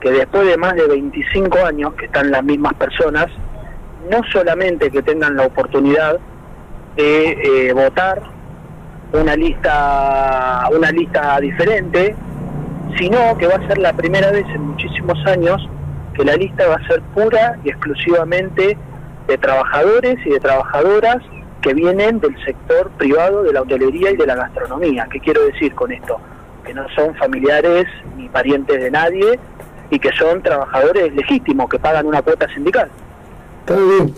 que después de más de 25 años que están las mismas personas, no solamente que tengan la oportunidad de eh, votar una lista una lista diferente, sino que va a ser la primera vez en muchísimos años que la lista va a ser pura y exclusivamente de trabajadores y de trabajadoras que vienen del sector privado de la hotelería y de la gastronomía. ¿Qué quiero decir con esto? Que no son familiares ni parientes de nadie y que son trabajadores legítimos que pagan una cuota sindical. Está bien.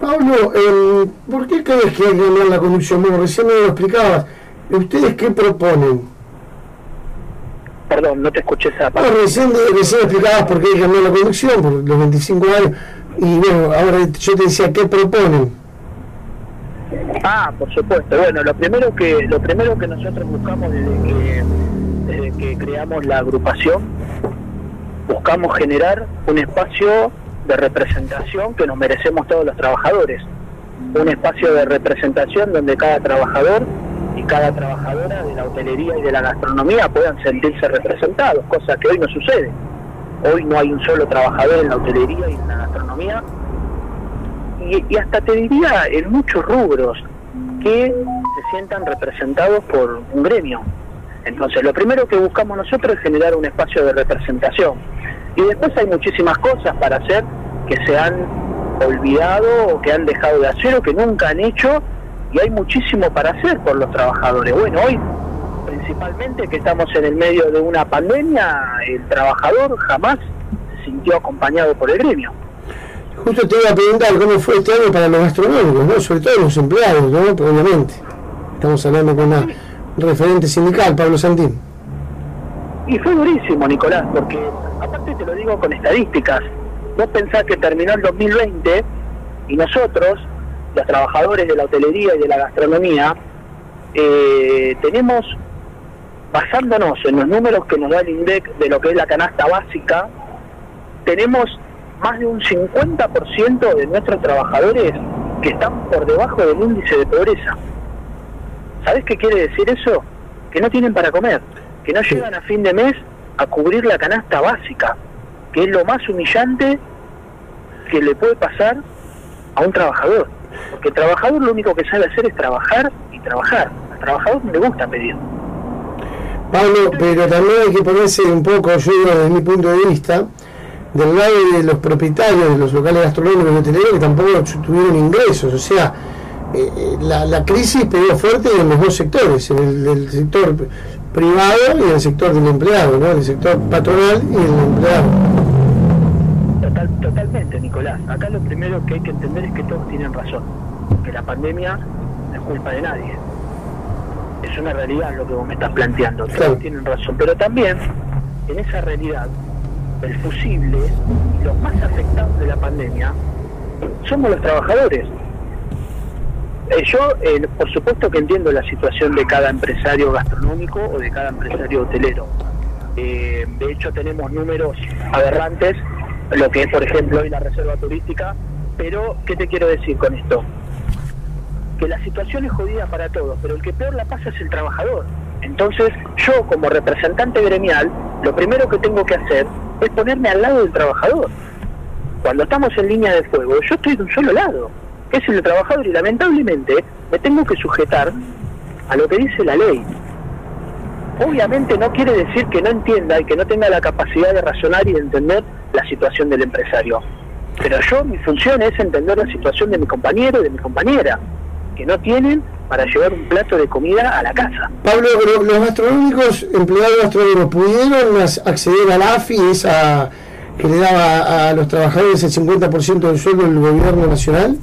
Pablo, eh, ¿por qué crees que hay que cambiar la conducción? Bueno, recién me lo explicabas. ¿Ustedes qué proponen? Perdón, no te escuché esa parte. No, recién, recién explicabas por qué hay que cambiar la conducción, por los 25 años. Y bueno, ahora yo te decía, ¿qué proponen? Ah, por supuesto. Bueno, lo primero que lo primero que nosotros buscamos desde que, desde que creamos la agrupación, buscamos generar un espacio de representación que nos merecemos todos los trabajadores. Un espacio de representación donde cada trabajador y cada trabajadora de la hotelería y de la gastronomía puedan sentirse representados, cosa que hoy no sucede. Hoy no hay un solo trabajador en la hotelería y en la gastronomía y, hasta te diría en muchos rubros que se sientan representados por un gremio. Entonces, lo primero que buscamos nosotros es generar un espacio de representación. Y después hay muchísimas cosas para hacer que se han olvidado o que han dejado de hacer o que nunca han hecho y hay muchísimo para hacer por los trabajadores. Bueno, hoy principalmente que estamos en el medio de una pandemia, el trabajador jamás se sintió acompañado por el gremio. Justo te iba a preguntar cómo fue este año para los gastronómicos, ¿no? sobre todo los empleados, ¿no? obviamente. Estamos hablando con una referente sindical, Pablo Santín. Y fue durísimo, Nicolás, porque aparte te lo digo con estadísticas. Vos pensás que terminó el 2020 y nosotros, los trabajadores de la hotelería y de la gastronomía, eh, tenemos, basándonos en los números que nos da el INDEC de lo que es la canasta básica, tenemos más de un 50% de nuestros trabajadores que están por debajo del índice de pobreza. ¿Sabes qué quiere decir eso? Que no tienen para comer, que no llegan a fin de mes a cubrir la canasta básica, que es lo más humillante que le puede pasar a un trabajador. Porque el trabajador lo único que sabe hacer es trabajar y trabajar. Al trabajador no le gusta pedir. Pablo, pero también hay que ponerse un poco, yo desde mi punto de vista, del lado de los propietarios de los locales gastronómicos y hoteleros que tampoco tuvieron ingresos. O sea, eh, eh, la, la, crisis pegó fuerte en los dos sectores, en el, sector privado y en el sector del empleado, ¿no? el sector patronal y el empleado. totalmente, Nicolás. Acá lo primero que hay que entender es que todos tienen razón, que la pandemia no es culpa de nadie. Es una realidad lo que vos me estás planteando, todos tienen razón, pero también en esa realidad el fusible y los más afectados de la pandemia somos los trabajadores. Eh, yo, por supuesto que entiendo la situación de cada empresario gastronómico o de cada empresario hotelero. Eh, de hecho, tenemos números aberrantes, lo que es, por ejemplo, hoy la reserva turística, pero ¿qué te quiero decir con esto? Que la situación es jodida para todos, pero el que peor la pasa es el trabajador. Entonces, yo como representante gremial, lo primero que tengo que hacer es ponerme al lado del trabajador. Cuando estamos en línea de fuego, yo estoy de un solo lado, que es el trabajador, y lamentablemente me tengo que sujetar a lo que dice la ley. Obviamente no quiere decir que no entienda y que no tenga la capacidad de razonar y de entender la situación del empresario. Pero yo, mi función es entender la situación de mi compañero y de mi compañera, que no tienen para llevar un plato de comida a la casa. Pablo, los gastronómicos, empleados gastronómicos, ¿pudieron acceder a la AFI, esa que le daba a los trabajadores el 50% del sueldo del gobierno nacional?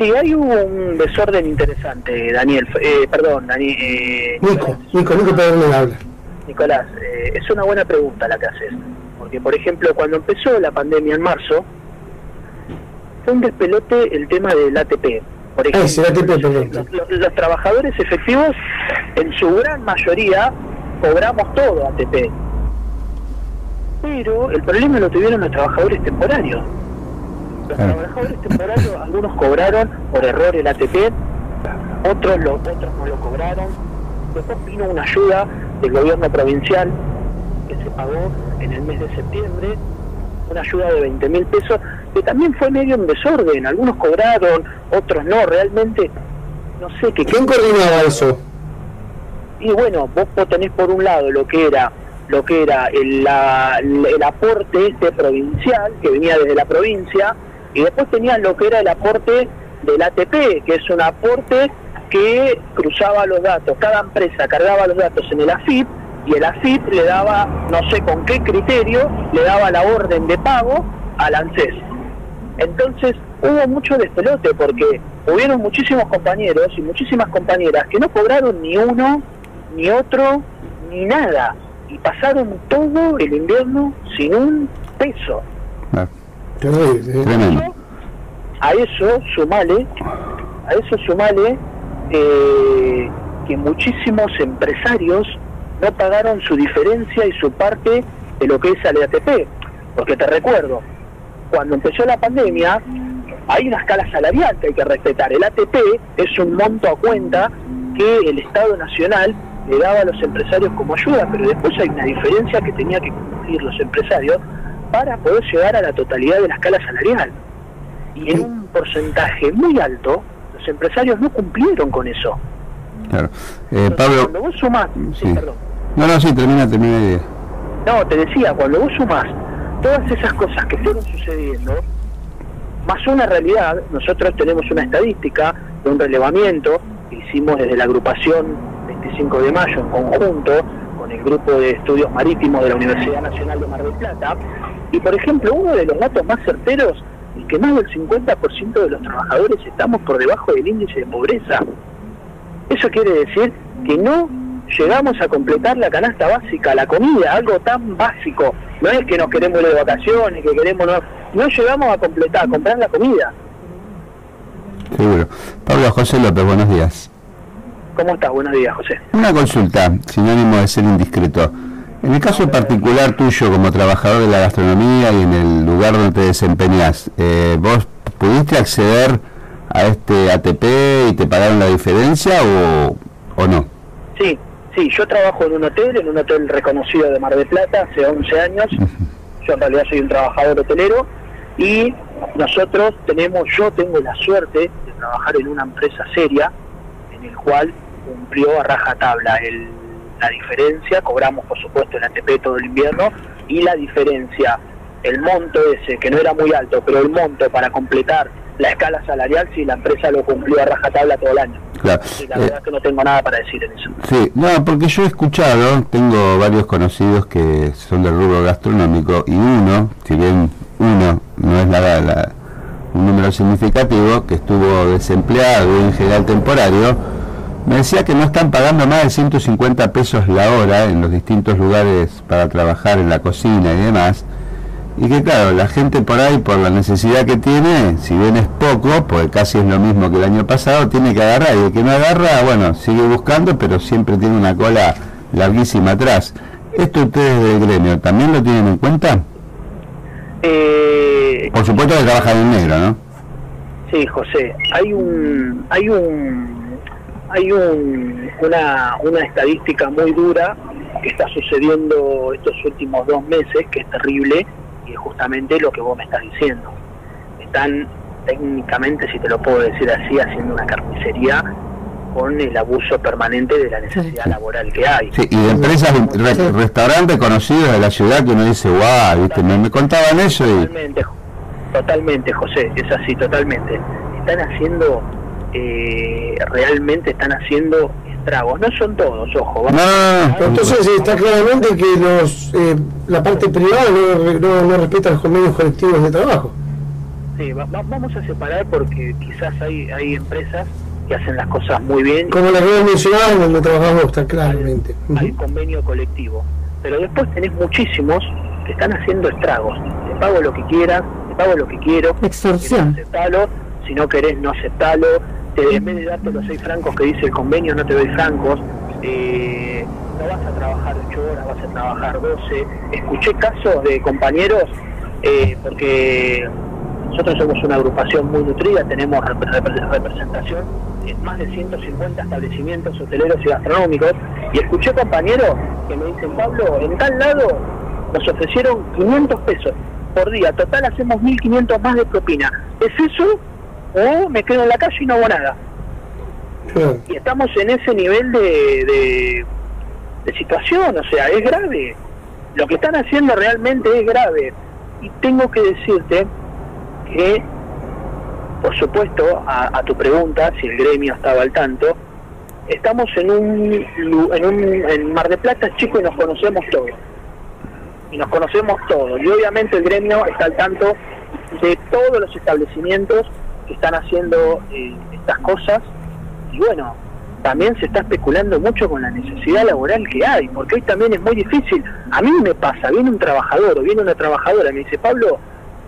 Sí, hay un desorden interesante, Daniel. Eh, perdón, Daniel. Eh, Nico, Nico, Nico Pedro habla. Nicolás, eh, es una buena pregunta la que haces. Porque, por ejemplo, cuando empezó la pandemia en marzo, fue un despelote el tema del ATP por ah, ejemplo, los, trabajadores efectivos, en su gran mayoría, cobramos todo ATP. Pero el problema lo tuvieron los trabajadores temporarios. Los ah. trabajadores temporarios, algunos cobraron por error el ATP, otros, otros no lo cobraron. Después vino una ayuda del gobierno provincial que se pagó en el mes de septiembre, una ayuda de 20 mil pesos, que también fue medio en desorden, algunos cobraron, otros no, realmente, no sé qué... ¿Quién coordinaba eso? Y bueno, vos, tenés por un lado lo que era lo que era el, el aporte este provincial, que venía desde la provincia, y después tenías lo que era el aporte del ATP, que es un aporte que cruzaba los datos. Cada empresa cargaba los datos en el AFIP y el AFIP le daba, no sé con qué criterio, le daba la orden de pago al ANSES. Entonces hubo mucho despelote porque hubieron muchísimos compañeros y muchísimas compañeras que no cobraron ni uno, ni otro, ni nada. Y pasaron todo el invierno sin un peso. A eso sumale, a eso sumale eh, que muchísimos empresarios no pagaron su diferencia y su parte de lo que es el ATP. Porque te recuerdo, cuando empezó la pandemia, hay una escala salarial que hay que respetar. El ATP es un monto a cuenta que el Estado Nacional le daba a los empresarios como ayuda, pero después hay una diferencia que tenía que cumplir los empresarios para poder llegar a la totalidad de la escala salarial. Y en un porcentaje muy alto, los empresarios no cumplieron con eso. Claro. Eh, Pablo. Cuando vos sumás. Sí, perdón. No, no, sí, termina, termina No, te decía, cuando vos sumás todas esas cosas que fueron sucediendo, más una realidad, nosotros tenemos una estadística de un relevamiento que hicimos desde la agrupación 25 de mayo en conjunto con el grupo de estudios marítimos de la Universidad Nacional de Mar del Plata, y por ejemplo, uno de los datos más certeros es que más del 50% de los trabajadores estamos por debajo del índice de pobreza. Eso quiere decir que no llegamos a completar la canasta básica, la comida, algo tan básico. No es que nos queremos ir de vacaciones, que queremos no, no llegamos a completar, a comprar la comida. Seguro. Pablo José López, buenos días. ¿Cómo estás? Buenos días, José. Una consulta, sinónimo de ser indiscreto. En el caso particular tuyo como trabajador de la gastronomía y en el lugar donde te desempeñas, eh, ¿vos pudiste acceder a este ATP y te pagaron la diferencia o, o no? Sí, sí, yo trabajo en un hotel, en un hotel reconocido de Mar del Plata hace 11 años. Yo en realidad soy un trabajador hotelero y nosotros tenemos, yo tengo la suerte de trabajar en una empresa seria en el cual cumplió a raja tabla el la diferencia, cobramos por supuesto el ATP todo el invierno y la diferencia, el monto ese, que no era muy alto, pero el monto para completar la escala salarial, si la empresa lo cumplió a rajatabla todo el año. Claro. la verdad es que no tengo nada para decir en eso. Sí, no, porque yo he escuchado, tengo varios conocidos que son del rubro gastronómico y uno, si bien uno no es la, la un número significativo, que estuvo desempleado y en general temporario, me decía que no están pagando más de 150 pesos la hora en los distintos lugares para trabajar en la cocina y demás. Y que claro, la gente por ahí, por la necesidad que tiene, si bien es poco, porque casi es lo mismo que el año pasado, tiene que agarrar. Y el que no agarra, bueno, sigue buscando, pero siempre tiene una cola larguísima atrás. ¿Esto ustedes del gremio también lo tienen en cuenta? Eh, por supuesto que trabajan en negro, ¿no? Sí, José. Hay un, hay un hay una, una estadística muy dura que está sucediendo estos últimos dos meses, que es terrible, y es justamente lo que vos me estás diciendo. Están técnicamente, si te lo puedo decir así, haciendo una carnicería con el abuso permanente de la necesidad laboral que hay. Sí, y de empresas, restaurantes conocidos de la ciudad que uno dice, wow, ¿viste? Me, me, contaban eso y... Totalmente, totalmente, José, es así, totalmente. Están haciendo eh, realmente están haciendo estragos. No son todos, ojo. no, entonces está claramente que los eh, la parte privada no, no, respeta los convenios colectivos de trabajo. Sí, vamos a separar porque quizás hay, hay empresas que hacen las cosas muy bien. Como la que mencionado donde trabajamos, está claramente. Hay, convenio colectivo. Pero después tenés muchísimos que están haciendo estragos. Te pago lo que quieras, te pago lo que quiero. Extorsión. Si no querés, no aceptalo en vez de darte los seis francos que dice el convenio, no te doy francos, eh, no vas a trabajar ocho horas, vas a trabajar 12. Escuché casos de compañeros, eh, porque nosotros somos una agrupación muy nutrida, tenemos representación en más de 150 establecimientos hoteleros y gastronómicos y escuché compañeros que me dicen, Pablo, en tal lado nos ofrecieron 500 pesos por día, total hacemos 1.500 más de propina. ¿Es eso o me quedo en la calle y no hago nada? Y estamos en ese nivel de, de situación, o sea, es grave. Lo que están haciendo realmente es grave. Y tengo que decirte que por supuesto, a, tu pregunta, si el gremio estaba al tanto, estamos en un, en un en Mar de Plata chico y nos conocemos todos. Y nos conocemos todos. Y obviamente el gremio está al tanto de todos los establecimientos están haciendo eh, estas cosas. Y bueno, también se está especulando mucho con la necesidad laboral que hay, porque hoy también es muy difícil. A mí me pasa, viene un trabajador o viene una trabajadora y me dice, Pablo,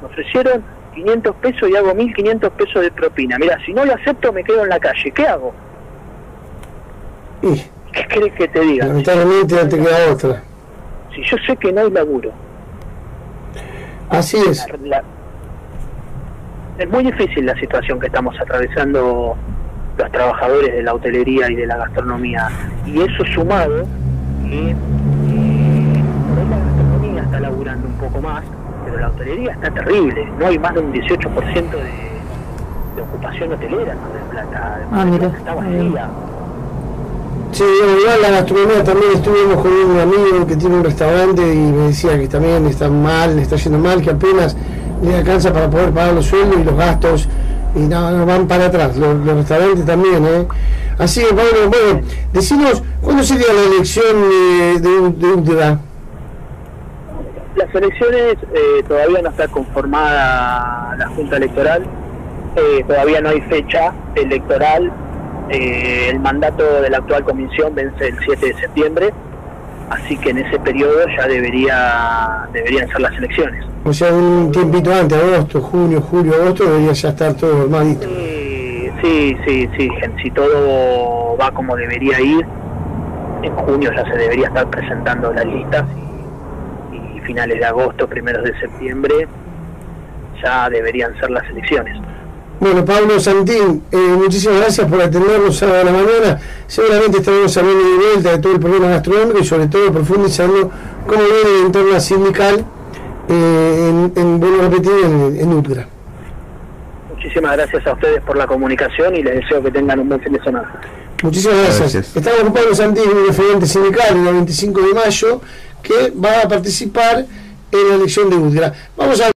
me ofrecieron 500 pesos y hago 1500 pesos de propina. Mira, si no lo acepto me quedo en la calle. ¿Qué hago? ¿Qué crees que te diga? Lamentablemente no te queda otra. Si yo sé que no hay laburo. Así es. Es muy difícil la situación que estamos atravesando los trabajadores de la hotelería y de la gastronomía. Y eso sumado que eh, la gastronomía está laburando un poco más, la hotelería está terrible, no hay más de un 18% de, de ocupación hotelera en Mar Plata, ah, mira. está vacía. Sí, igual la gastronomía también estuvimos con un amigo que tiene un restaurante y me decía que también está mal, le está yendo mal, que apenas le alcanza para poder pagar los sueldos y los gastos y no, van para atrás, los, restaurantes también, ¿eh? Así que, Pablo, bueno, decimos, ¿cuándo sería la elección de, de, de, las elecciones eh, todavía no está conformada la Junta Electoral, eh, todavía no hay fecha electoral, eh, el mandato de la actual comisión vence el 7 de septiembre, así que en ese periodo ya debería deberían ser las elecciones. O sea, un tiempito antes, agosto, junio, julio, agosto, debería ya estar todo armadito. sí, sí, sí, si todo va como debería ir, en junio ya se debería estar presentando las listas finales de agosto, primeros de septiembre, ya deberían ser las elecciones. Bueno, Pablo Santín, eh, muchísimas gracias por atendernos a la mañana. Seguramente estaremos hablando de vuelta de todo el problema gastronómico y sobre todo profundizando cómo viene el entorno sindical eh, en, en, repetir, en, en UTGRA. Muchísimas gracias a ustedes por la comunicación y les deseo que tengan un buen fin de semana. Muchísimas gracias. Estamos con Pablo Santín, un referente sindical, el 25 de mayo que va a participar en la elección de UDGRA. Vamos a